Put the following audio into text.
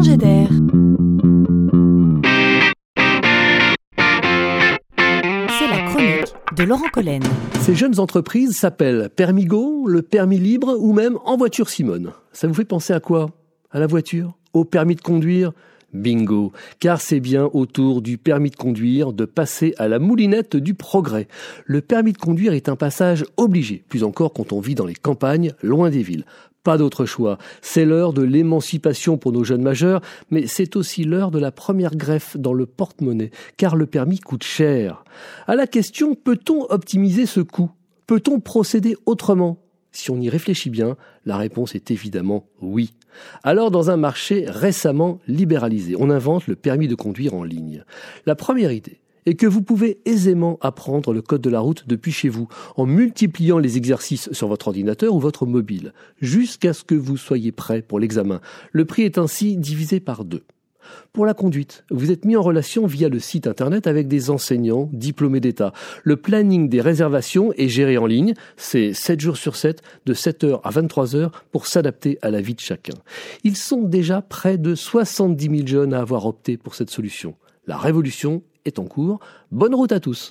d'air. C'est la chronique de Laurent Collen. Ces jeunes entreprises s'appellent Permigo, le permis libre ou même En voiture Simone. Ça vous fait penser à quoi? À la voiture? Au permis de conduire? Bingo, car c'est bien autour du permis de conduire de passer à la moulinette du progrès. Le permis de conduire est un passage obligé, plus encore quand on vit dans les campagnes, loin des villes. Pas d'autre choix. C'est l'heure de l'émancipation pour nos jeunes majeurs, mais c'est aussi l'heure de la première greffe dans le porte-monnaie, car le permis coûte cher. À la question, peut-on optimiser ce coût? Peut-on procéder autrement? Si on y réfléchit bien, la réponse est évidemment oui. Alors dans un marché récemment libéralisé, on invente le permis de conduire en ligne. La première idée est que vous pouvez aisément apprendre le code de la route depuis chez vous en multipliant les exercices sur votre ordinateur ou votre mobile, jusqu'à ce que vous soyez prêt pour l'examen. Le prix est ainsi divisé par deux. Pour la conduite, vous êtes mis en relation via le site internet avec des enseignants diplômés d'État. Le planning des réservations est géré en ligne. C'est 7 jours sur 7, de 7h à 23h pour s'adapter à la vie de chacun. Ils sont déjà près de 70 000 jeunes à avoir opté pour cette solution. La révolution est en cours. Bonne route à tous.